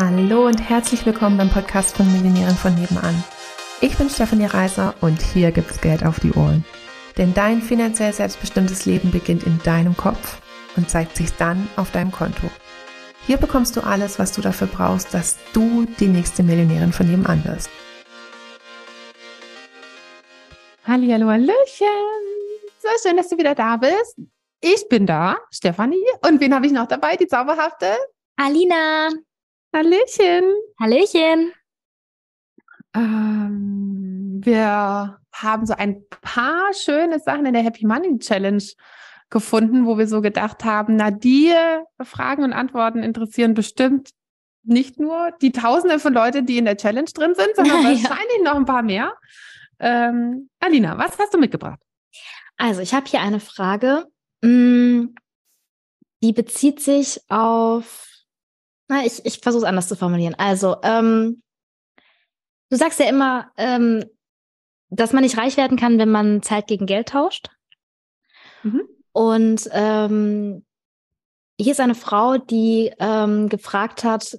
Hallo und herzlich willkommen beim Podcast von Millionären von nebenan. Ich bin Stefanie Reiser und hier gibt's Geld auf die Ohren. Denn dein finanziell selbstbestimmtes Leben beginnt in deinem Kopf und zeigt sich dann auf deinem Konto. Hier bekommst du alles, was du dafür brauchst, dass du die nächste Millionärin von nebenan wirst. Hallo, Hallöchen. So schön, dass du wieder da bist. Ich bin da, Stefanie. Und wen habe ich noch dabei? Die zauberhafte Alina. Hallöchen. Hallöchen. Ähm, wir haben so ein paar schöne Sachen in der Happy Money Challenge gefunden, wo wir so gedacht haben, na, die Fragen und Antworten interessieren bestimmt nicht nur die Tausende von Leuten, die in der Challenge drin sind, sondern ja. wahrscheinlich noch ein paar mehr. Ähm, Alina, was hast du mitgebracht? Also, ich habe hier eine Frage, mm, die bezieht sich auf, na, ich, ich versuche es anders zu formulieren. Also, ähm, du sagst ja immer, ähm, dass man nicht reich werden kann, wenn man Zeit gegen Geld tauscht. Mhm. Und ähm, hier ist eine Frau, die ähm, gefragt hat,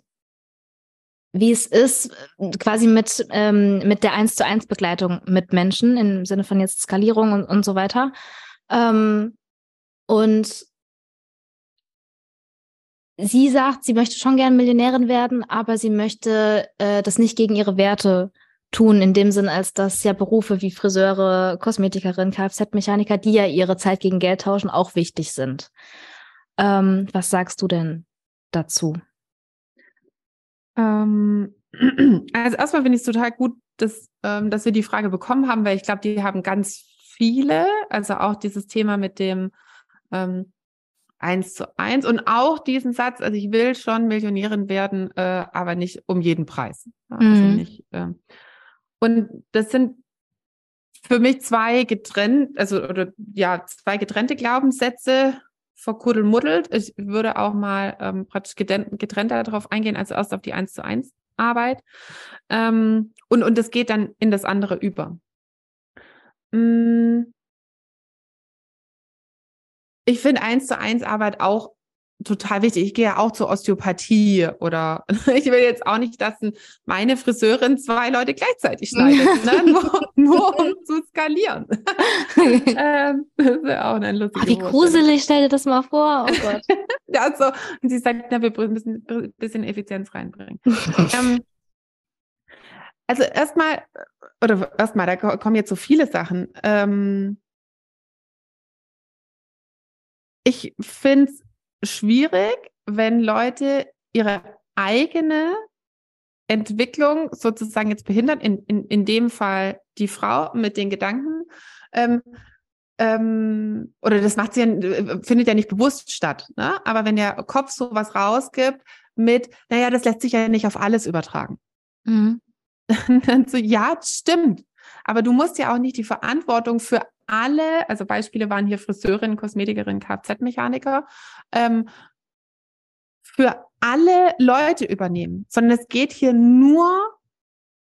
wie es ist, quasi mit, ähm, mit der 1 zu 1 Begleitung mit Menschen im Sinne von jetzt Skalierung und, und so weiter. Ähm, und sie sagt, sie möchte schon gern Millionärin werden, aber sie möchte äh, das nicht gegen ihre Werte tun, in dem Sinn, als dass ja Berufe wie Friseure, Kosmetikerin, Kfz-Mechaniker, die ja ihre Zeit gegen Geld tauschen, auch wichtig sind. Ähm, was sagst du denn dazu? Ähm, also erstmal finde ich es total gut, dass, ähm, dass wir die Frage bekommen haben, weil ich glaube, die haben ganz viele, also auch dieses Thema mit dem ähm, eins zu eins und auch diesen Satz, also ich will schon Millionärin werden, äh, aber nicht um jeden Preis. Also mhm. nicht, äh, und das sind für mich zwei getrennt, also oder ja, zwei getrennte Glaubenssätze, verkuddelmuddelt. Ich würde auch mal ähm, praktisch getrennt, getrennt darauf eingehen, also erst auf die 1 zu 1 Arbeit. Ähm, und, und das geht dann in das andere über. Mm. Ich finde 1 zu 1 Arbeit auch total wichtig. Ich gehe ja auch zur Osteopathie oder ich will jetzt auch nicht, dass meine Friseurin zwei Leute gleichzeitig schneidet, ne? nur, nur um zu skalieren. ähm, das ist auch ein lustiges Wie gruselig, stell dir das mal vor. Oh Gott. ja, so. Und sie sagt, na, wir müssen ein bisschen Effizienz reinbringen. ähm, also erstmal, oder erstmal, da kommen jetzt so viele Sachen. Ähm, ich finde es schwierig, wenn Leute ihre eigene Entwicklung sozusagen jetzt behindern, in, in, in dem Fall die Frau mit den Gedanken, ähm, ähm, oder das macht sie ja, findet ja nicht bewusst statt, ne? aber wenn der Kopf sowas rausgibt mit, naja, das lässt sich ja nicht auf alles übertragen. Mhm. Dann so, ja, stimmt. Aber du musst ja auch nicht die Verantwortung für alle, also Beispiele waren hier Friseurin, Kosmetikerin, Kfz-Mechaniker, ähm, für alle Leute übernehmen, sondern es geht hier nur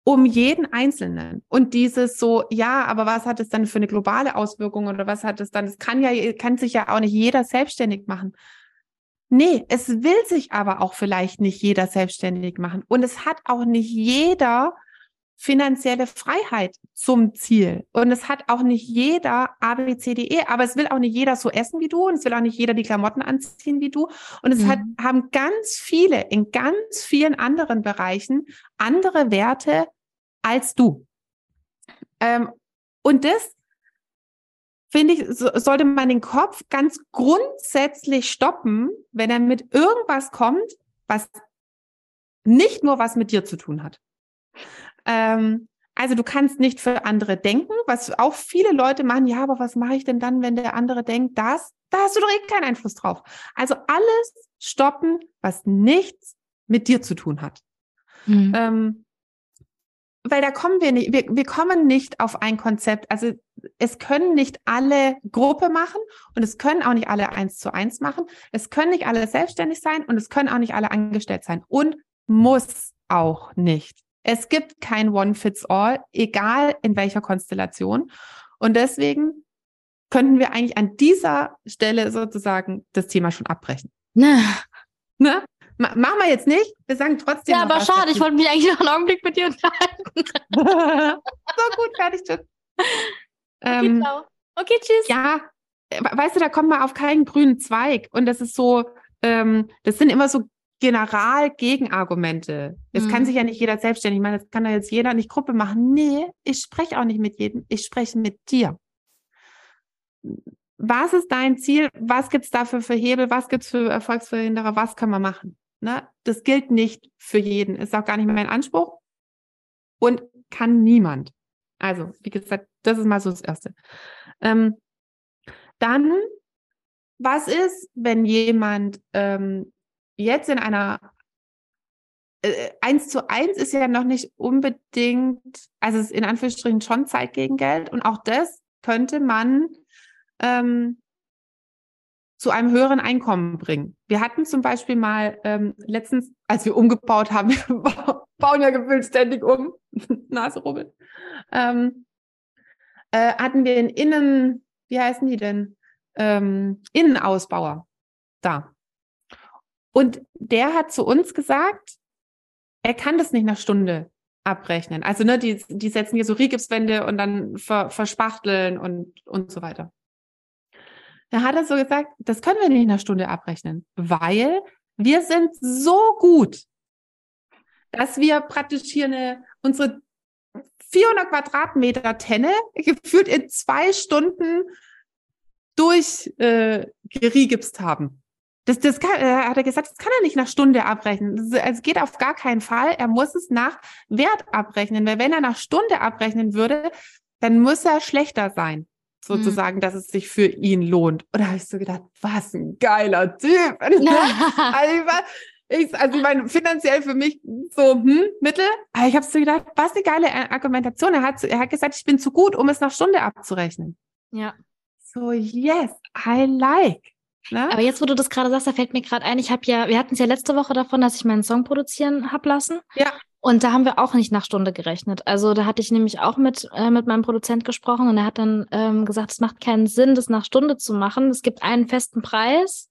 um jeden Einzelnen. Und dieses so, ja, aber was hat es dann für eine globale Auswirkung oder was hat es dann? Es kann ja, kann sich ja auch nicht jeder selbstständig machen. Nee, es will sich aber auch vielleicht nicht jeder selbstständig machen. Und es hat auch nicht jeder finanzielle Freiheit zum Ziel. Und es hat auch nicht jeder ABCDE, aber es will auch nicht jeder so essen wie du und es will auch nicht jeder die Klamotten anziehen wie du. Und es mhm. hat, haben ganz viele in ganz vielen anderen Bereichen andere Werte als du. Ähm, und das finde ich, so, sollte man den Kopf ganz grundsätzlich stoppen, wenn er mit irgendwas kommt, was nicht nur was mit dir zu tun hat. Ähm, also du kannst nicht für andere denken, was auch viele Leute machen. Ja, aber was mache ich denn dann, wenn der andere denkt, das? Da hast du doch eh keinen Einfluss drauf. Also alles stoppen, was nichts mit dir zu tun hat. Mhm. Ähm, weil da kommen wir nicht, wir, wir kommen nicht auf ein Konzept. Also es können nicht alle Gruppe machen und es können auch nicht alle eins zu eins machen. Es können nicht alle selbstständig sein und es können auch nicht alle angestellt sein und muss auch nicht. Es gibt kein One-Fits-All, egal in welcher Konstellation. Und deswegen könnten wir eigentlich an dieser Stelle sozusagen das Thema schon abbrechen. Na. Ne? Ma machen wir jetzt nicht. Wir sagen trotzdem. Ja, aber schade, dazu. ich wollte mich eigentlich noch einen Augenblick mit dir unterhalten. so gut, fertig, tschüss. Ähm, ciao. Okay, tschüss. ja, weißt du, da kommt man auf keinen grünen Zweig. Und das ist so, ähm, das sind immer so General-Gegenargumente. Es kann Mhm. sich ja nicht jeder selbstständig machen. Das kann ja jetzt jeder nicht Gruppe machen. Nee, ich spreche auch nicht mit jedem. Ich spreche mit dir. Was ist dein Ziel? Was gibt's dafür für Hebel? Was gibt's für Erfolgsverhinderer? Was kann man machen? Ne? Das gilt nicht für jeden. Ist auch gar nicht mein Anspruch und kann niemand. Also, wie gesagt, das ist mal so das Erste. Ähm, dann, was ist, wenn jemand ähm, jetzt in einer äh, eins zu eins ist ja noch nicht unbedingt, also es ist in Anführungsstrichen schon Zeit gegen Geld und auch das könnte man ähm, zu einem höheren Einkommen bringen. Wir hatten zum Beispiel mal ähm, letztens, als wir umgebaut haben, wir bauen ja gefühlt ständig um, Nase rubbeln, ähm, äh, hatten wir einen Innen, wie heißen die denn? Ähm, Innenausbauer da. Und der hat zu uns gesagt, er kann das nicht nach Stunde abrechnen. Also ne, die, die setzen hier so Rigipswände und dann ver, verspachteln und, und so weiter. Da hat er so gesagt, das können wir nicht nach Stunde abrechnen, weil wir sind so gut, dass wir praktisch hier eine, unsere 400 Quadratmeter Tenne gefühlt in zwei Stunden durch äh, gerigipst haben. Das, das kann, äh, hat er gesagt, das kann er nicht nach Stunde abrechnen. Das, es geht auf gar keinen Fall. Er muss es nach Wert abrechnen, weil wenn er nach Stunde abrechnen würde, dann muss er schlechter sein, sozusagen, dass es sich für ihn lohnt. Und da habe ich so gedacht, was ein geiler Typ. Also ich also ich meine, finanziell für mich so, hm, Mittel. Aber ich habe so gedacht, was eine geile Argumentation. Er hat, er hat gesagt, ich bin zu gut, um es nach Stunde abzurechnen. ja. So, yes, I like. Ne? Aber jetzt, wo du das gerade sagst, da fällt mir gerade ein, ich habe ja, wir hatten es ja letzte Woche davon, dass ich meinen Song produzieren hab lassen. Ja. Und da haben wir auch nicht nach Stunde gerechnet. Also da hatte ich nämlich auch mit, äh, mit meinem Produzent gesprochen und er hat dann ähm, gesagt, es macht keinen Sinn, das nach Stunde zu machen. Es gibt einen festen Preis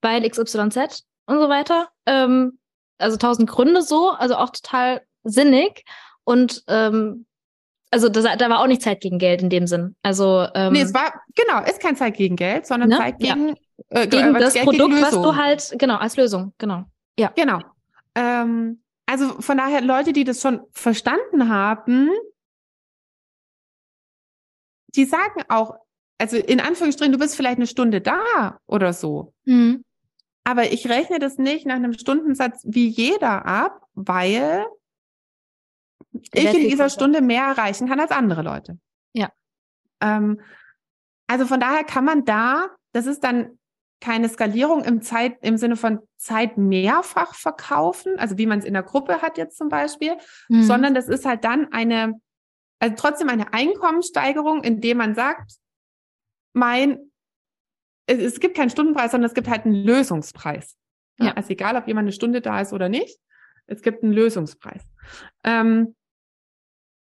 bei XYZ und so weiter. Ähm, also tausend Gründe so, also auch total sinnig. Und ähm, also das, da war auch nicht Zeit gegen Geld in dem Sinn. Also ähm, nee, es war, genau, ist kein Zeit gegen Geld, sondern Ne? Zeit Ja. Gegen, äh, gegen das Geld Produkt, gegen was du halt, genau, als Lösung, genau. Genau. Ähm, also von daher, Leute, die das schon verstanden haben, die sagen auch, also in Anführungsstrichen, du bist vielleicht eine Stunde da oder so. Mhm. Aber ich rechne das nicht nach einem Stundensatz wie jeder ab, weil ich in dieser. Stunde mehr erreichen kann als andere Leute. Ja. Ähm, also von daher kann man da, das ist dann keine Skalierung im Zeit, im Sinne von Zeit mehrfach verkaufen, also wie man es in der Gruppe hat jetzt zum Beispiel, Mhm. sondern das ist halt dann eine, also trotzdem eine Einkommenssteigerung, indem man sagt, mein, es, es gibt keinen Stundenpreis, sondern es gibt halt einen Lösungspreis. Ja. Ja. Also egal, ob jemand eine Stunde da ist oder nicht, es gibt einen Lösungspreis. Ähm,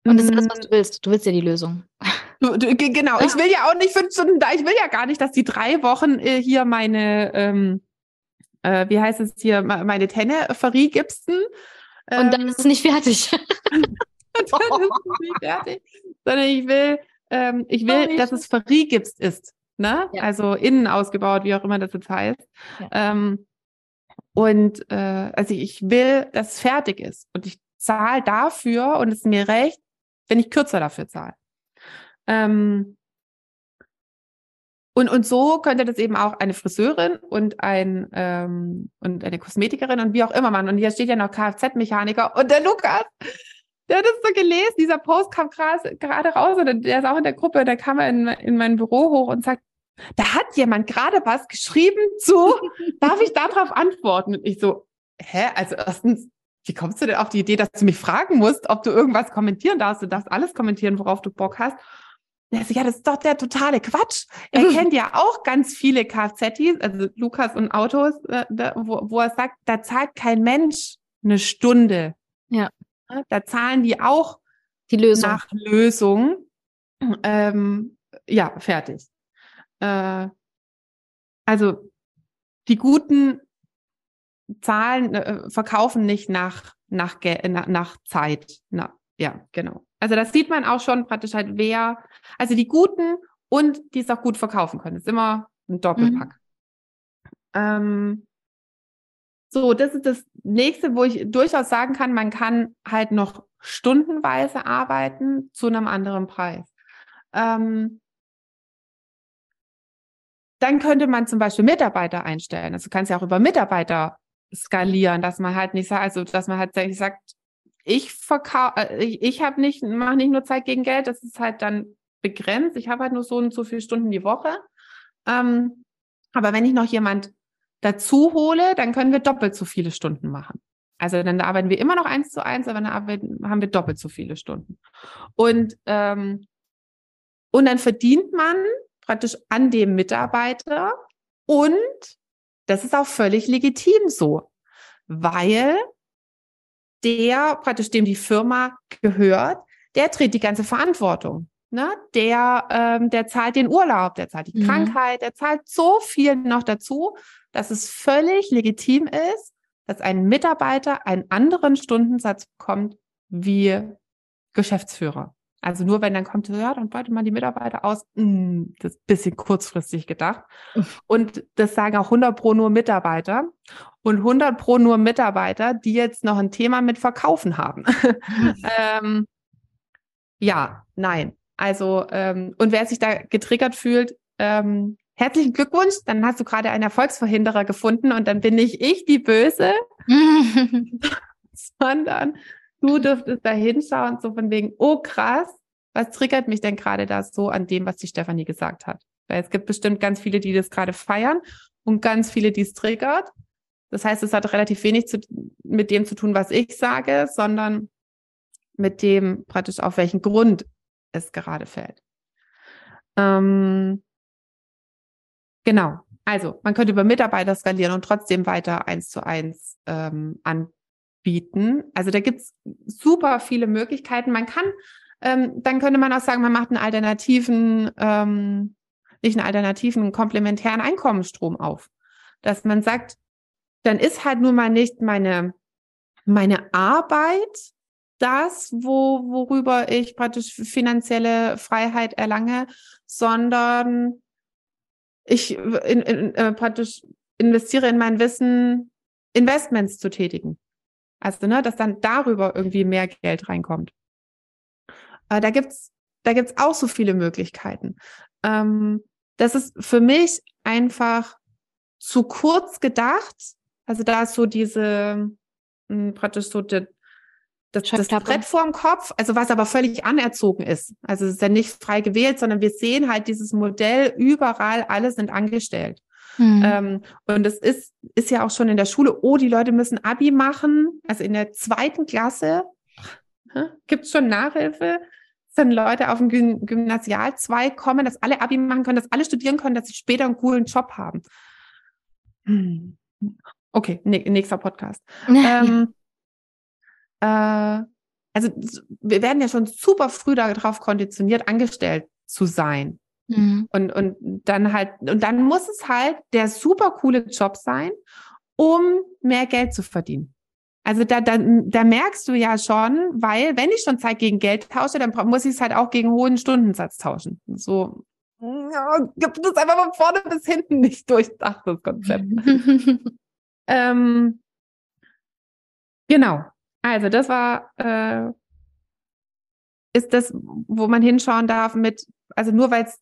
Und das ist das, mm, was du willst. Du willst ja die Lösung. Du, du, ge- genau, ich will ja auch nicht fünf Stunden da. Ich will ja gar nicht, dass die drei Wochen äh, hier meine, ähm, äh, wie heißt es hier, me- meine Tenne verriegipsten. Und dann Ähm, ist es nicht fertig. und dann ist es nicht fertig. Sondern ich will, ähm, ich will, dass es verriegipst ist. Ne? Ja. Also innen ausgebaut, wie auch immer das jetzt heißt. Ja. Ähm, und äh, also ich will, dass es fertig ist. Und ich zahle dafür und es ist mir recht, wenn ich kürzer dafür zahle. Ähm, und, und so könnte das eben auch eine Friseurin und ein ähm, und eine Kosmetikerin und wie auch immer man. Und hier steht ja noch Kfz-Mechaniker und der Lukas, der hat das so gelesen, dieser Post kam gerade raus und der ist auch in der Gruppe, der kam in, in mein Büro hoch und sagt, da hat jemand gerade was geschrieben zu, darf ich darauf antworten? Und ich so, hä? Also erstens, wie kommst du denn auf die Idee, dass du mich fragen musst, ob du irgendwas kommentieren darfst? Du darfst alles kommentieren, worauf du Bock hast. Ja, so, ja, das ist doch der totale Quatsch. Er kennt ja auch ganz viele Kfz, also Lukas und Autos, äh, da, wo, wo er sagt, da zahlt kein Mensch eine Stunde. Ja. Da zahlen die auch Die Lösung. nach Lösung. Ähm, ja, fertig. Äh, also die guten zahlen, äh, verkaufen nicht nach, nach, nach, nach Zeit. Na, ja, genau. Also das sieht man auch schon praktisch halt, wer, also die Guten und die es auch gut verkaufen können. Das ist immer ein Doppelpack. Mhm. Ähm, so, das ist das nächste, wo ich durchaus sagen kann, man kann halt noch stundenweise arbeiten zu einem anderen Preis. Ähm, dann könnte man zum Beispiel Mitarbeiter einstellen. Also du kannst ja auch über Mitarbeiter skalieren, dass man halt nicht sagt, also dass man halt sagt, ich verkaufe, äh, ich, habe nicht, mache nicht nur Zeit gegen Geld, das ist halt dann begrenzt. Ich habe halt nur so und so viele Stunden die Woche. Ähm, aber wenn ich noch jemand dazu hole, dann können wir doppelt so viele Stunden machen. Also dann arbeiten wir immer noch eins zu eins, aber dann arbeiten, haben wir doppelt so viele Stunden. Und, ähm, und dann verdient man praktisch an dem Mitarbeiter und das ist auch völlig legitim so, weil der praktisch dem die Firma gehört, der trägt die ganze Verantwortung. Ne? Der, ähm, der zahlt den Urlaub, der zahlt die mhm. Krankheit, der zahlt so viel noch dazu, dass es völlig legitim ist, dass ein Mitarbeiter einen anderen Stundensatz bekommt wie Geschäftsführer. Also nur wenn dann kommt, ja, dann beutet man die Mitarbeiter aus. Hm, das ist ein bisschen kurzfristig gedacht. Und das sagen auch 100 pro nur Mitarbeiter und 100 pro nur Mitarbeiter, die jetzt noch ein Thema mit Verkaufen haben. ähm, ja, nein. Also, ähm, und wer sich da getriggert fühlt, ähm, herzlichen Glückwunsch, dann hast du gerade einen Erfolgsverhinderer gefunden und dann bin nicht ich die Böse, sondern du dürftest da hinschauen, so von wegen, oh krass, was triggert mich denn gerade da so an dem, was die Stefanie gesagt hat? Weil es gibt bestimmt ganz viele, die das gerade feiern und ganz viele, die es triggert. Das heißt, es hat relativ wenig zu, mit dem zu tun, was ich sage, sondern mit dem praktisch auf welchen Grund es gerade fällt. Ähm, genau. Also, man könnte über Mitarbeiter skalieren und trotzdem weiter eins zu eins ähm, anbieten. Also da gibt's super viele Möglichkeiten. Man kann, ähm, dann könnte man auch sagen, man macht einen alternativen, ähm, nicht einen alternativen, komplementären Einkommensstrom auf. Dass man sagt, dann ist halt nun mal nicht meine, meine Arbeit das, wo, worüber ich praktisch finanzielle Freiheit erlange, sondern ich in, in, äh, praktisch investiere in mein Wissen, Investments zu tätigen. Also, ne, dass dann darüber irgendwie mehr Geld reinkommt. Äh, da gibt's, da gibt's auch so viele Möglichkeiten. Ähm, das ist für mich einfach zu kurz gedacht. Also da ist so diese, mh, hm, praktisch so die, das, das Brett vorm Kopf, also was aber völlig anerzogen ist. Also es ist ja nicht frei gewählt, sondern wir sehen halt dieses Modell überall, alle sind angestellt. Mhm. Ähm, und es ist, ist ja auch schon in der Schule, oh, die Leute müssen Abi machen. Also in der zweiten Klasse gibt es schon Nachhilfe, dass Leute auf dem Gym Gymnasialzweig kommen, dass alle Abi machen können, dass alle studieren können, dass sie später einen coolen Job haben. Hm. Okay, nächster Podcast. ähm, äh, also wir werden ja schon super früh darauf konditioniert, angestellt zu sein. Mhm. Und, und dann halt, und dann muss es halt der super coole Job sein, um mehr Geld zu verdienen. Also da, da, da merkst du ja schon, weil wenn ich schon Zeit gegen Geld tausche, dann muss ich es halt auch gegen hohen Stundensatz tauschen. So ja, gibt es einfach von vorne bis hinten nicht durchdachtes Konzept. ähm, genau. Also das war, äh, ist das, wo man hinschauen darf mit, also nur weil es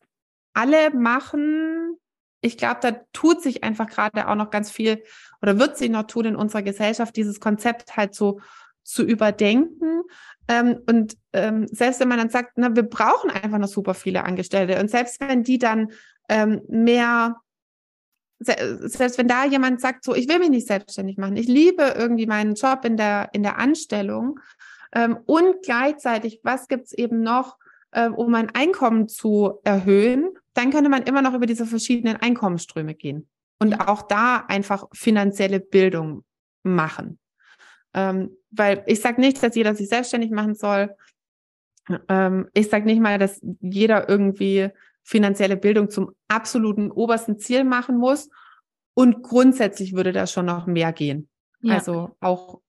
alle machen, ich glaube, da tut sich einfach gerade auch noch ganz viel oder wird sich noch tun in unserer Gesellschaft, dieses Konzept halt so zu überdenken. Ähm, und ähm, selbst wenn man dann sagt, na, wir brauchen einfach noch super viele Angestellte. Und selbst wenn die dann ähm, mehr selbst wenn da jemand sagt, so, ich will mich nicht selbstständig machen, ich liebe irgendwie meinen Job in der, in der Anstellung ähm, und gleichzeitig, was gibt's eben noch, äh, um mein Einkommen zu erhöhen, dann könnte man immer noch über diese verschiedenen Einkommensströme gehen und auch da einfach finanzielle Bildung machen. Ähm, weil ich sage nicht, dass jeder sich selbstständig machen soll. Ähm, ich sage nicht mal, dass jeder irgendwie finanzielle Bildung zum absoluten obersten Ziel machen muss. Und grundsätzlich würde da schon noch mehr gehen. Ja. Also auch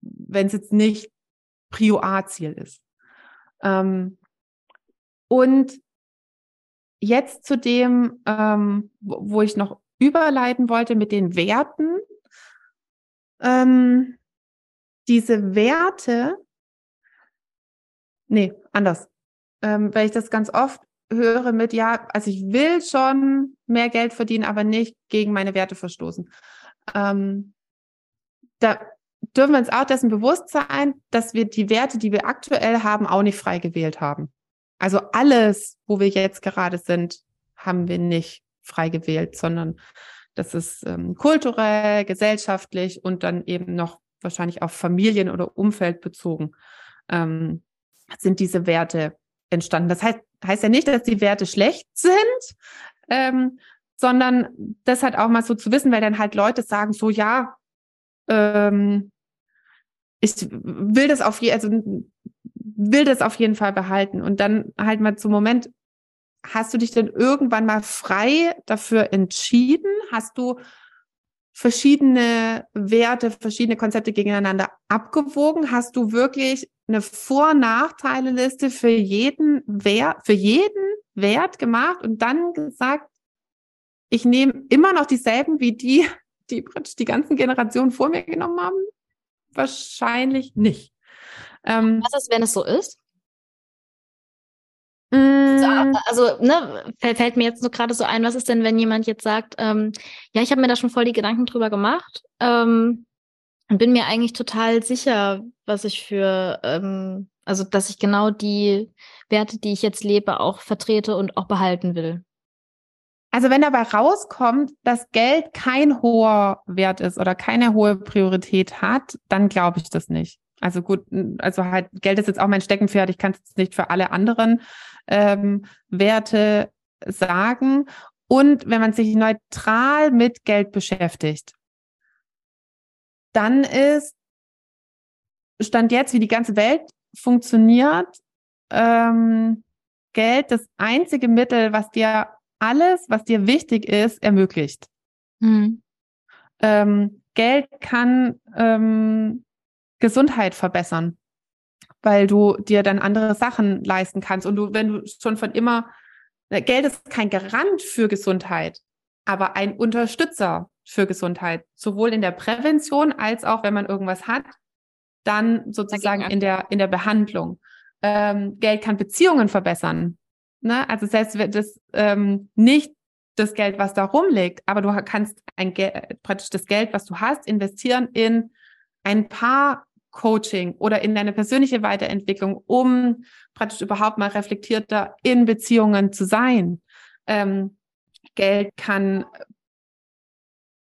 wenn es jetzt nicht Prio A-Ziel ist. Ähm, und jetzt zu dem, ähm, wo, wo ich noch überleiten wollte mit den Werten. Ähm, diese Werte, nee, anders, ähm, weil ich das ganz oft höre mit, ja, also ich will schon mehr Geld verdienen, aber nicht gegen meine Werte verstoßen. Ähm, da dürfen wir uns auch dessen bewusst sein, dass wir die Werte, die wir aktuell haben, auch nicht frei gewählt haben. Also alles, wo wir jetzt gerade sind, haben wir nicht frei gewählt, sondern das ist ähm, kulturell, gesellschaftlich und dann eben noch wahrscheinlich auf Familien oder Umfeld bezogen ähm, sind diese Werte entstanden. Das heißt, heißt ja nicht, dass die Werte schlecht sind, ähm, sondern das halt auch mal so zu wissen, weil dann halt Leute sagen so, ja, ähm, ich will das auf je, also will das auf jeden Fall behalten und dann halt mal zum Moment, hast du dich denn irgendwann mal frei dafür entschieden? Hast du verschiedene Werte, verschiedene Konzepte gegeneinander abgewogen? Hast du wirklich eine Vor-Nachteile-Liste für jeden Wert, für jeden Wert gemacht und dann gesagt, ich nehme immer noch dieselben wie die, die die ganzen Generationen vor mir genommen haben? Wahrscheinlich nicht. Ähm, Was ist, wenn es so ist? Mm. Also, ne, fällt mir jetzt nur gerade so ein, was ist denn, wenn jemand jetzt sagt, ähm, ja, ich habe mir da schon voll die Gedanken drüber gemacht ähm, und bin mir eigentlich total sicher, was ich für, ähm, also dass ich genau die Werte, die ich jetzt lebe, auch vertrete und auch behalten will. Also wenn dabei rauskommt, dass Geld kein hoher Wert ist oder keine hohe Priorität hat, dann glaube ich das nicht. Also gut, also halt Geld ist jetzt auch mein Steckenpferd. Ich kann es nicht für alle anderen ähm, Werte sagen. Und wenn man sich neutral mit Geld beschäftigt, dann ist Stand jetzt, wie die ganze Welt funktioniert, ähm, Geld das einzige Mittel, was dir alles, was dir wichtig ist, ermöglicht. Mhm. Ähm, Geld kann ähm, Gesundheit verbessern, weil du dir dann andere Sachen leisten kannst. Und du, wenn du schon von immer, äh, Geld ist kein Garant für Gesundheit, aber ein Unterstützer für Gesundheit, sowohl in der Prävention als auch, wenn man irgendwas hat, dann sozusagen in der, in der Behandlung. Ähm, Geld kann Beziehungen verbessern. Ne? Also selbst wenn das ähm, nicht das Geld, was da rumliegt, aber du kannst ein Geld, praktisch das Geld, was du hast, investieren in ein paar Coaching oder in deine persönliche Weiterentwicklung, um praktisch überhaupt mal reflektierter in Beziehungen zu sein. Ähm, Geld kann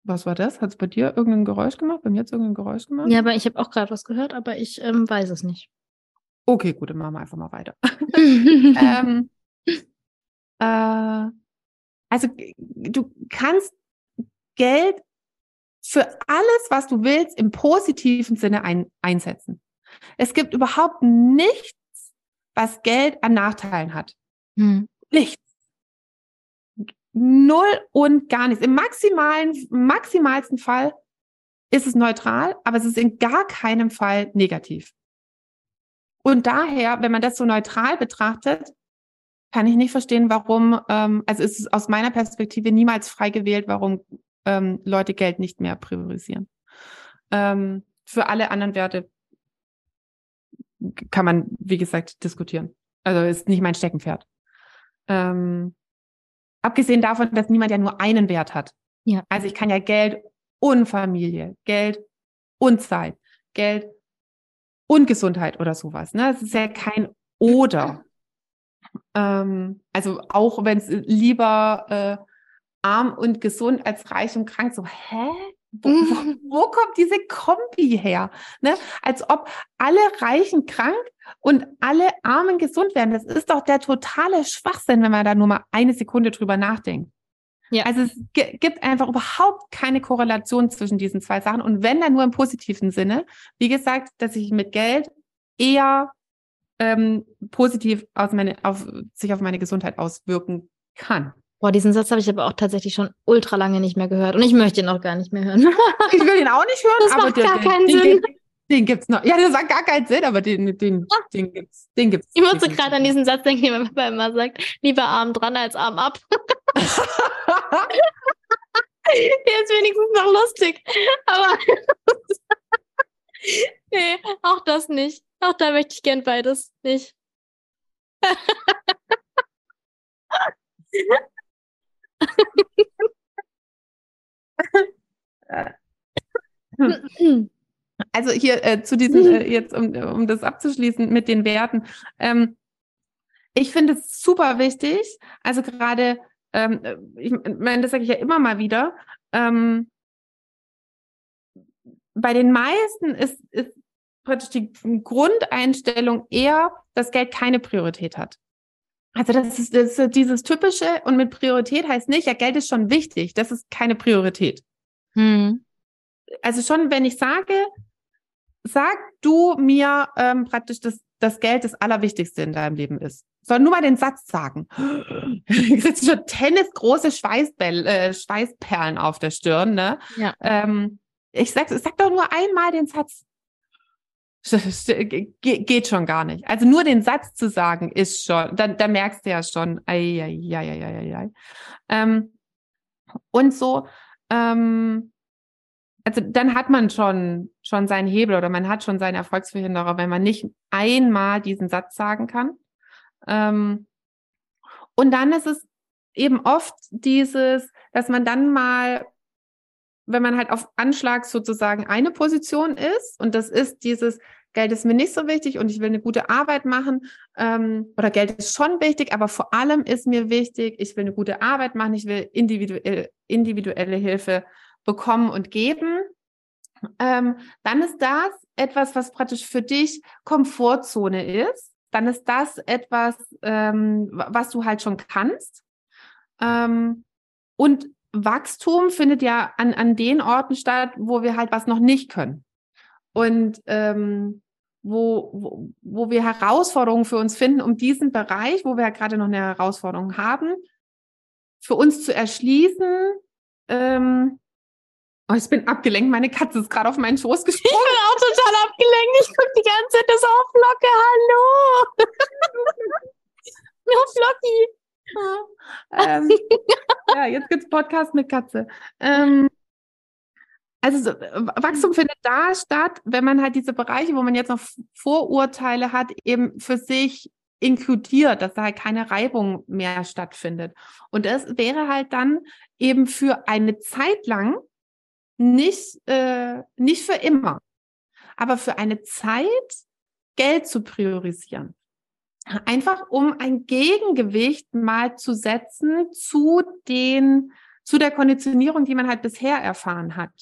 was war das? Hat es bei dir irgendein Geräusch gemacht? Bei mir hat es irgendein Geräusch gemacht? Ja, aber ich habe auch gerade was gehört, aber ich ähm, weiß es nicht. Okay, gut, dann machen wir einfach mal weiter. ähm, äh, also du kannst Geld für alles, was du willst, im positiven Sinne ein, einsetzen. Es gibt überhaupt nichts, was Geld an Nachteilen hat. Hm. Nichts. Null und gar nichts. Im maximalen, maximalsten Fall ist es neutral, aber es ist in gar keinem Fall negativ. Und daher, wenn man das so neutral betrachtet, kann ich nicht verstehen, warum, ähm, also ist es aus meiner Perspektive niemals frei gewählt, warum ähm, Leute Geld nicht mehr priorisieren. Ähm, für alle anderen Werte kann man, wie gesagt, diskutieren. Also ist nicht mein Steckenpferd. Ähm, abgesehen davon, dass niemand ja nur einen Wert hat. Ja. Also ich kann ja Geld und Familie, Geld und Zeit, Geld und Gesundheit oder sowas. Ne? Es ist ja kein oder. Ähm, also auch wenn es lieber äh, arm und gesund als reich und krank, so, hä? Wo, wo, wo kommt diese Kombi her? Ne? Als ob alle Reichen krank und alle Armen gesund werden. Das ist doch der totale Schwachsinn, wenn man da nur mal eine Sekunde drüber nachdenkt. Ja. Also es gibt einfach überhaupt keine Korrelation zwischen diesen zwei Sachen. Und wenn dann nur im positiven Sinne, wie gesagt, dass ich mit Geld eher ähm, positiv aus meine, auf, sich auf meine Gesundheit auswirken kann Boah, diesen Satz habe ich aber auch tatsächlich schon ultra lange nicht mehr gehört und ich möchte ihn auch gar nicht mehr hören. ich will ihn auch nicht hören, Das aber macht den, gar keinen den, Sinn. Den, den gibt's noch. Ja, das macht gar keinen Sinn, aber den, den, den gibt's. Den gibt's. Ich musste gerade an diesen Satz denken, den mein Papa immer sagt, lieber Arm dran als Arm ab. Der ist wenigstens noch lustig. Aber nee, auch das nicht. Auch da möchte ich gern beides nicht. Also hier äh, zu diesen, äh, jetzt um, um das abzuschließen mit den Werten. Ähm, ich finde es super wichtig, also gerade, ähm, ich meine, das sage ich ja immer mal wieder, ähm, bei den meisten ist, ist praktisch die Grundeinstellung eher, dass Geld keine Priorität hat. Also das ist, das ist dieses typische und mit Priorität heißt nicht, ja, Geld ist schon wichtig, das ist keine Priorität. Hm. Also schon, wenn ich sage, sag du mir ähm, praktisch, dass das Geld das Allerwichtigste in deinem Leben ist. Soll nur mal den Satz sagen. Du kriegst schon tennisgroße Schweißbälle, äh, Schweißperlen auf der Stirn, ne? Ja. Ähm, ich sag, sag doch nur einmal den Satz. Ge geht schon gar nicht. Also nur den Satz zu sagen ist schon, da, da merkst du ja schon, ei, ei, ei, ei, ei, ei. Ähm, und so, ähm, also dann hat man schon, schon seinen Hebel oder man hat schon seinen Erfolgsverhinderer, wenn man nicht einmal diesen Satz sagen kann. Ähm, und dann ist es eben oft dieses, dass man dann mal, wenn man halt auf Anschlag sozusagen eine Position ist, und das ist dieses, Geld ist mir nicht so wichtig und ich will eine gute Arbeit machen, ähm, oder Geld ist schon wichtig, aber vor allem ist mir wichtig, ich will eine gute Arbeit machen, ich will individuell, individuelle Hilfe bekommen und geben, ähm, dann ist das etwas, was praktisch für dich Komfortzone ist. Dann ist das etwas, ähm, was du halt schon kannst. Ähm, und Wachstum findet ja an, an den Orten statt, wo wir halt was noch nicht können. Und ähm, wo, wo, wo wir Herausforderungen für uns finden, um diesen Bereich, wo wir ja gerade noch eine Herausforderung haben, für uns zu erschließen, ähm, Oh, ich bin abgelenkt. Meine Katze ist gerade auf meinen Schoß gesprungen. Ich bin auch total abgelenkt. Ich gucke die ganze Zeit so auf Flocke. Hallo. ähm, No, Flocki. ja, jetzt gibt's Podcast mit Katze. Ähm, also so, Wachstum findet da statt, wenn man halt diese Bereiche, wo man jetzt noch Vorurteile hat, eben für sich inkludiert, dass da halt keine Reibung mehr stattfindet. Und das wäre halt dann eben für eine Zeit lang nicht, äh, nicht für immer, aber für eine Zeit Geld zu priorisieren. Einfach um ein Gegengewicht mal zu setzen zu den, zu der Konditionierung, die man halt bisher erfahren hat.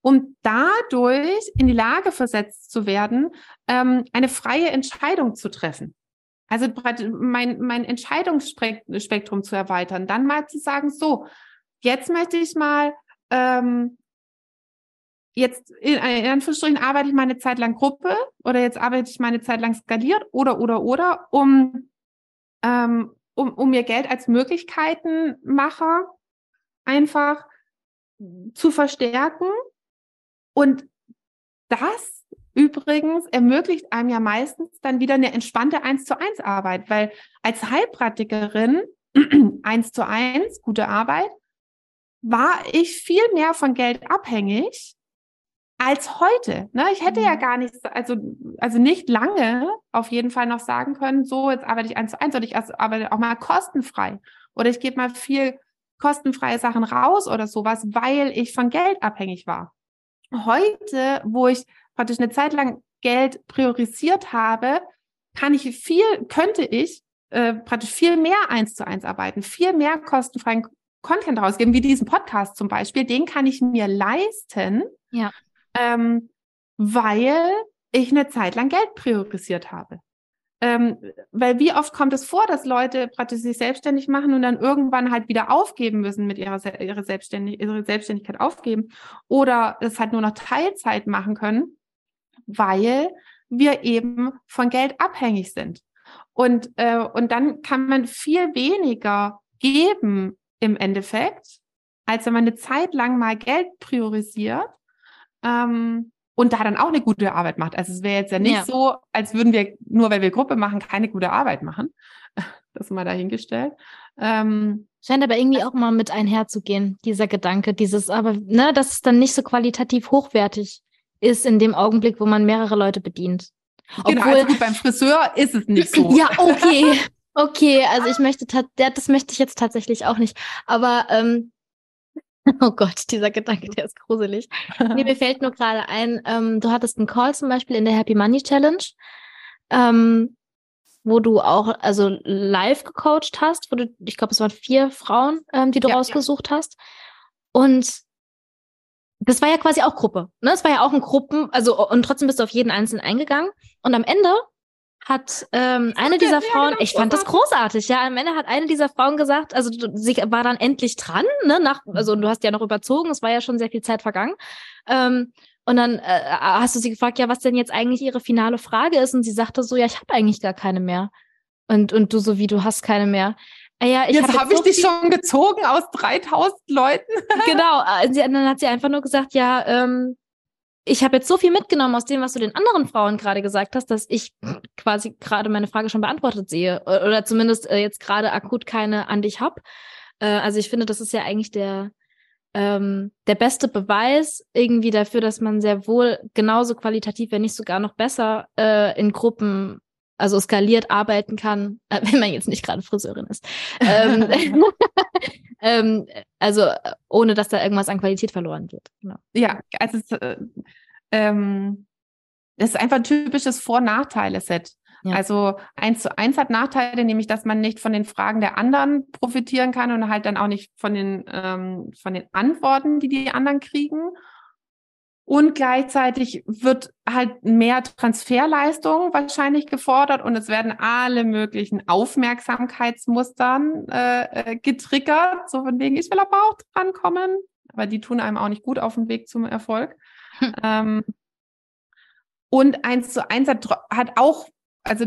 Um dadurch in die Lage versetzt zu werden, ähm, eine freie Entscheidung zu treffen. Also mein, mein Entscheidungsspektrum zu erweitern, dann mal zu sagen, so, jetzt möchte ich mal ähm, jetzt in, in Anführungsstrichen arbeite ich mal eine Zeit lang Gruppe oder jetzt arbeite ich mal eine Zeit lang skaliert oder oder oder, um, ähm, um, um mir Geld als Möglichkeitenmacher einfach zu verstärken. Und das übrigens ermöglicht einem ja meistens dann wieder eine entspannte 1 zu 1 Arbeit, weil als Heilpraktikerin 1 zu 1, gute Arbeit, war ich viel mehr von Geld abhängig als heute. Ne? Ich hätte ja gar nicht, also, also nicht lange auf jeden Fall noch sagen können, so, jetzt arbeite ich eins zu eins oder ich arbeite auch mal kostenfrei. Oder ich gebe mal viel kostenfreie Sachen raus oder sowas, weil ich von Geld abhängig war. Heute, wo ich praktisch eine Zeit lang Geld priorisiert habe, kann ich viel, könnte ich äh, praktisch viel mehr eins zu eins arbeiten, viel mehr kostenfreien Content rausgeben, wie diesen Podcast zum Beispiel. Den kann ich mir leisten, Ja. Ähm, weil ich eine Zeit lang Geld priorisiert habe. Ähm, weil wie oft kommt es vor, dass Leute praktisch sich selbstständig machen und dann irgendwann halt wieder aufgeben müssen mit ihrer, ihrer, Selbstständig ihre Selbstständigkeit aufgeben oder es halt nur noch Teilzeit machen können, weil wir eben von Geld abhängig sind. Und, äh, und dann kann man viel weniger geben im Endeffekt, als wenn man eine Zeit lang mal Geld priorisiert ähm, und da dann auch eine gute Arbeit macht. Also es wäre jetzt ja nicht Ja. so, als würden wir, nur weil wir Gruppe machen, keine gute Arbeit machen. Das mal dahingestellt. Ähm, Scheint aber irgendwie auch mal mit einherzugehen, dieser Gedanke, dieses, aber, ne, dass es dann nicht so qualitativ hochwertig ist in dem Augenblick, wo man mehrere Leute bedient. genau, Obwohl- also gut, beim Friseur ist es nicht so. Ja, okay. Okay, also ich möchte, ja, das möchte ich jetzt tatsächlich auch nicht. Aber, ähm, oh Gott, dieser Gedanke, der ist gruselig. Nee, mir fällt nur gerade ein, ähm, du hattest einen Call zum Beispiel in der Happy Money Challenge, ähm, wo du auch also live gecoacht hast, wo du, ich glaube, es waren vier Frauen, ähm, die du Ja, ja. rausgesucht hast. Und das war ja quasi auch Gruppe. Ne? Es war ja auch ein Gruppen, also und trotzdem bist du auf jeden Einzelnen eingegangen. Und am Ende hat ähm, eine dieser ja, Frauen, genau, ich fand das großartig, ja, am Ende hat eine dieser Frauen gesagt, also sie war dann endlich dran, ne, nach, also du hast ja noch überzogen, es war ja schon sehr viel Zeit vergangen. Ähm, und dann äh, hast du sie gefragt, ja, was denn jetzt eigentlich ihre finale Frage ist, und sie sagte so, ja, ich habe eigentlich gar keine mehr. Und und du so wie du hast keine mehr. Ah, ja, ich Jetzt hab habe ich so dich viel- schon gezogen aus 3000 Leuten. genau. äh, Sie, dann hat sie einfach nur gesagt, ja, ähm, ich habe jetzt so viel mitgenommen aus dem, was du den anderen Frauen gerade gesagt hast, dass ich quasi gerade meine Frage schon beantwortet sehe. Oder zumindest äh, jetzt gerade akut keine an dich hab. Äh, also ich finde, das ist ja eigentlich der, ähm, der beste Beweis irgendwie dafür, dass man sehr wohl genauso qualitativ, wenn nicht sogar noch besser äh, in Gruppen also skaliert arbeiten kann, wenn man jetzt nicht gerade Friseurin ist. Ähm, ähm, also ohne, dass da irgendwas an Qualität verloren geht. Genau. Ja, also es, äh, ähm, das ist einfach ein typisches Vor-Nachteile-Set. Ja. Also eins zu eins hat Nachteile, nämlich dass man nicht von den Fragen der anderen profitieren kann und halt dann auch nicht von den, ähm, von den Antworten, die die anderen kriegen. Und gleichzeitig wird halt mehr Transferleistung wahrscheinlich gefordert und es werden alle möglichen Aufmerksamkeitsmustern äh, äh, getriggert, so von wegen, ich will aber auch drankommen. Aber die tun einem auch nicht gut auf dem Weg zum Erfolg. Hm. Ähm, und eins zu eins hat, hat auch, also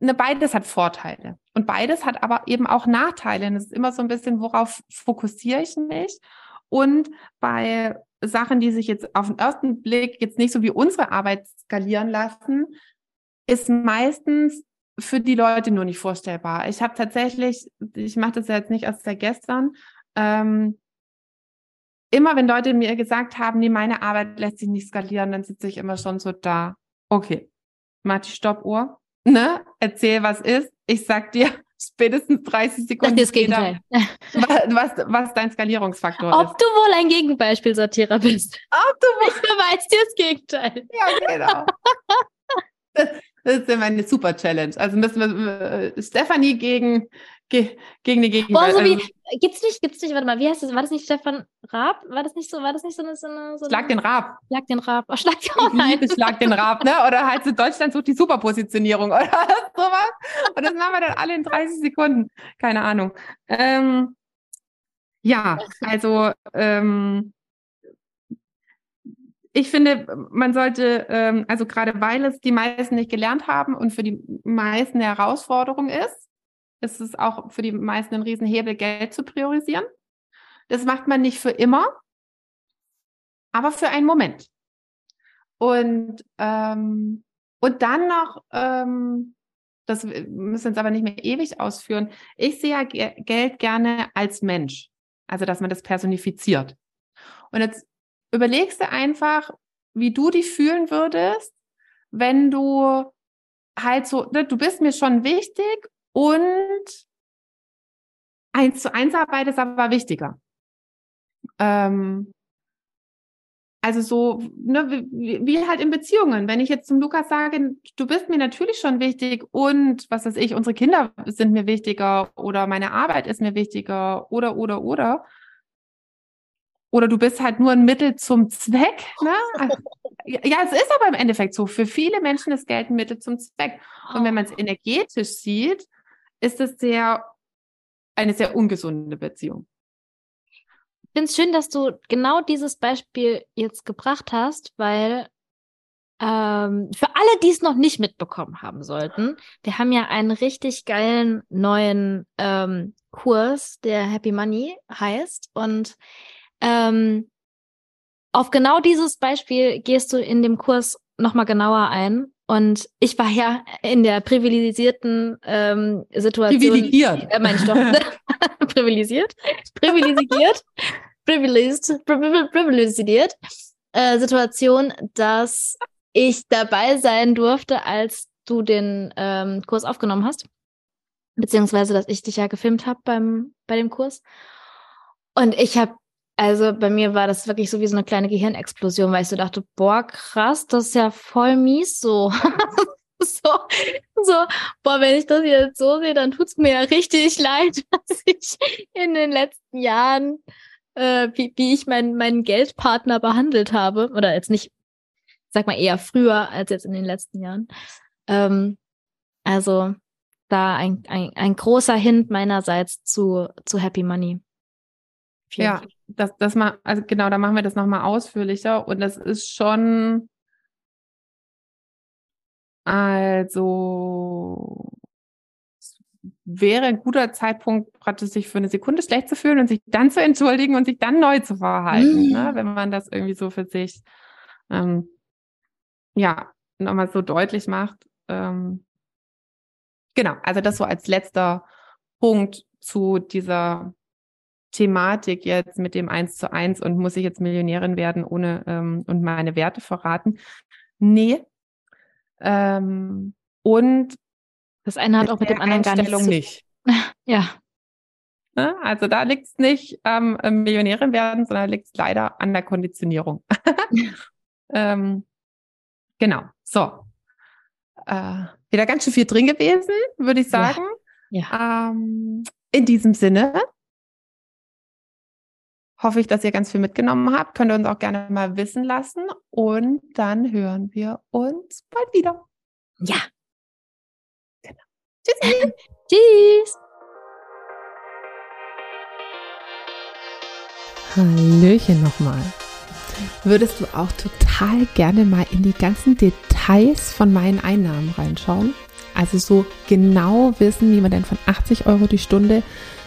ne, beides hat Vorteile. Und beides hat aber eben auch Nachteile. Und es ist immer so ein bisschen, worauf fokussiere ich mich? Und bei Sachen, die sich jetzt auf den ersten Blick jetzt nicht so wie unsere Arbeit skalieren lassen, ist meistens für die Leute nur nicht vorstellbar. Ich habe tatsächlich, ich mache das ja jetzt nicht erst seit gestern, ähm, immer wenn Leute mir gesagt haben, nee, meine Arbeit lässt sich nicht skalieren, dann sitze ich immer schon so da. Okay, mach die Stoppuhr, ne? Erzähl, was ist. Ich sag dir spätestens 30 Sag Sekunden das später, was, was, dein Skalierungsfaktor ist. Ob du wohl ein Gegenbeispielsortierer bist. Ob du Ich beweise dir das Gegenteil. Ja, genau. Das, das ist ja meine super Challenge. Also müssen wir äh, Stefanie gegen, ge, gegen die Boah, Gegenwahl. so wie, also, gibt's nicht, gibt's nicht, warte mal, wie heißt das? War das nicht Stefan Raab? War das nicht so, war das nicht so eine, so eine, so schlag den Raab. Schlag den Raab. Oh, schlag den, oh nein. Schlag den Raab, ne? Oder halt so Deutschland sucht die Superpositionierung oder sowas. Und das machen wir dann alle in 30 Sekunden. Keine Ahnung. Ähm, ja, also ähm, ich finde, man sollte, ähm, also gerade weil es die meisten nicht gelernt haben und für die meisten eine Herausforderung ist, ist es auch für die meisten ein Riesenhebel, Geld zu priorisieren. Das macht man nicht für immer, aber für einen Moment. Und, ähm, und dann noch, ähm, das müssen wir jetzt aber nicht mehr ewig ausführen. Ich sehe ja Ge Geld gerne als Mensch. Also, dass man das personifiziert. Und jetzt überlegst du einfach, wie du dich fühlen würdest, wenn du halt so, ne, du bist mir schon wichtig und eins zu eins Arbeit ist aber wichtiger. Ähm, also so, ne, wie, wie halt in Beziehungen. Wenn ich jetzt zum Lukas sage, du bist mir natürlich schon wichtig und was weiß ich, unsere Kinder sind mir wichtiger oder meine Arbeit ist mir wichtiger oder, oder, oder. Oder du bist halt nur ein Mittel zum Zweck. Ne? Ja, es ist aber im Endeffekt so. Für viele Menschen ist Geld ein Mittel zum Zweck. Und wenn man es energetisch sieht, ist es sehr, eine sehr ungesunde Beziehung. Ich finde es schön, dass du genau dieses Beispiel jetzt gebracht hast, weil Ähm, für alle, die es noch nicht mitbekommen haben sollten, wir haben ja einen richtig geilen neuen ähm, Kurs, der Happy Money heißt. Und ähm, auf genau dieses Beispiel gehst du in dem Kurs nochmal genauer ein. Und ich war ja in der privilegierten ähm, Situation. Privilegiert. Äh, mein ich doch. privilegiert. Privilegiert. privileged. Privilegiert. Äh, Situation, dass ich dabei sein durfte, als du den ähm, Kurs aufgenommen hast. Beziehungsweise, dass ich dich ja gefilmt habe beim bei dem Kurs. Und ich habe also bei mir war das wirklich so wie so eine kleine Gehirnexplosion, weil ich so dachte, boah, krass, das ist ja voll mies so. so, so, boah, wenn ich das jetzt so sehe, dann tut's mir ja richtig leid, dass ich in den letzten Jahren, äh, wie, wie ich meinen meinen Geldpartner behandelt habe. Oder jetzt nicht, sag mal eher früher als jetzt in den letzten Jahren. Ähm, also da ein, ein, ein großer Hint meinerseits zu, zu Happy Money. Ja, das, das mal, also genau, da machen wir das nochmal ausführlicher und das ist schon, also, wäre ein guter Zeitpunkt, praktisch sich für eine Sekunde schlecht zu fühlen und sich dann zu entschuldigen und sich dann neu zu verhalten, mhm. ne? wenn man das irgendwie so für sich, ähm, ja, nochmal so deutlich macht. Ähm, genau, also das so als letzter Punkt zu dieser Thematik jetzt mit dem Eins zu eins und muss ich jetzt Millionärin werden ohne ähm, und meine Werte verraten. Nee. Ähm, und das eine hat auch mit dem anderen gar nichts zu nicht. Ja. Ne? Also da liegt es nicht am ähm, Millionärin werden, sondern liegt es leider an der Konditionierung. ähm, genau. So. Äh, wieder ganz schön viel drin gewesen, würde ich sagen. Ja. ja. Ähm, in diesem Sinne hoffe ich, dass ihr ganz viel mitgenommen habt. Könnt ihr uns auch gerne mal wissen lassen. Und dann hören wir uns bald wieder. Ja. Genau. Tschüss. Tschüss. Hallöchen nochmal. Würdest du auch total gerne mal in die ganzen Details von meinen Einnahmen reinschauen? Also so genau wissen, wie man denn von 80 Euro die Stunde